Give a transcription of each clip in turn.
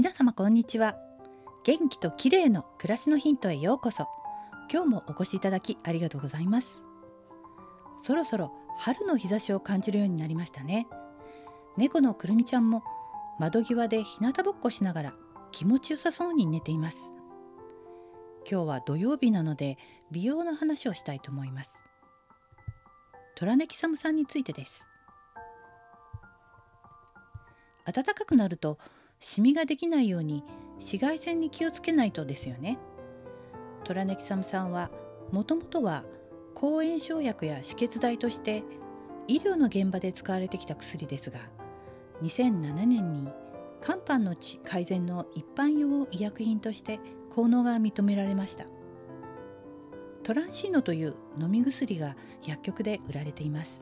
皆様こんにちは。元気と綺麗の暮らしのヒントへようこそ。今日もお越しいただきありがとうございます。そろそろ春の日差しを感じるようになりましたね。猫のくるみちゃんも窓際で日向ぼっこしながら気持ちよさそうに寝ています。今日は土曜日なので美容の話をしたいと思います。虎根サムさんについてです。暖かくなるとシミができないように紫外線に気をつけないとですよね。トラネキサムさんはもともとは抗炎症薬や止血剤として医療の現場で使われてきた薬ですが2007年に肝斑の改善の一般用医薬品として効能が認められました。トランシーノという飲み薬が薬局で売られています。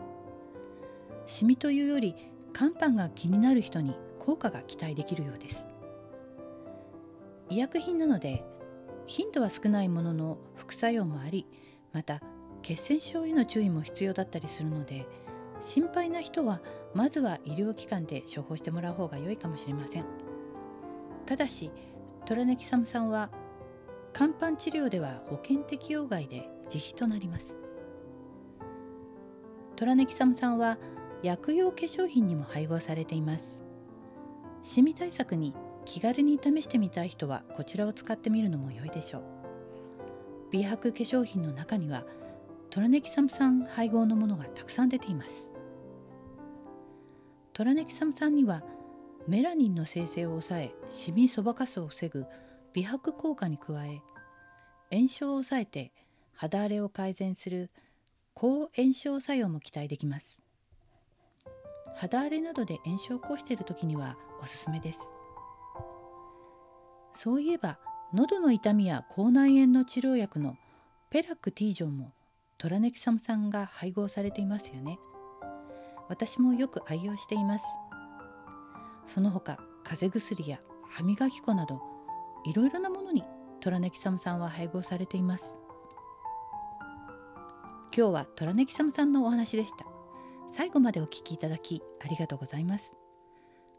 シミというより肝斑が気になる人に効果が期待できるようです。医薬品なので頻度は少ないものの副作用もありまた血栓症への注意も必要だったりするので心配な人はまずは医療機関で処方してもらう方が良いかもしれません。ただしトラネキサムさんは肝斑治療では保険適用外で自費となります。トラネキサムさんは薬用化粧品にも配合されています。シミ対策に気軽に試してみたい人はこちらを使ってみるのも良いでしょう。美白化粧品の中にはトラネキサム酸配合のものがたくさん出ています。トラネキサム酸にはメラニンの生成を抑えシミそばかすを防ぐ美白効果に加え炎症を抑えて肌荒れを改善する抗炎症作用も期待できます。肌荒れなどで炎症を起こしている時にはおすすめです。そういえば喉の痛みや口内炎の治療薬のペラック T 錠もトラネキサム酸が配合されていますよね。私もよく愛用しています。その他風邪薬や歯磨き粉などいろいろなものにトラネキサム酸は配合されています。今日はトラネキサム酸のお話でした。最後までお聞きいただきありがとうございます。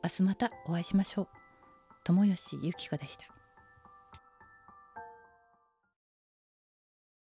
明日またお会いしましょう。友吉ゆき子でした。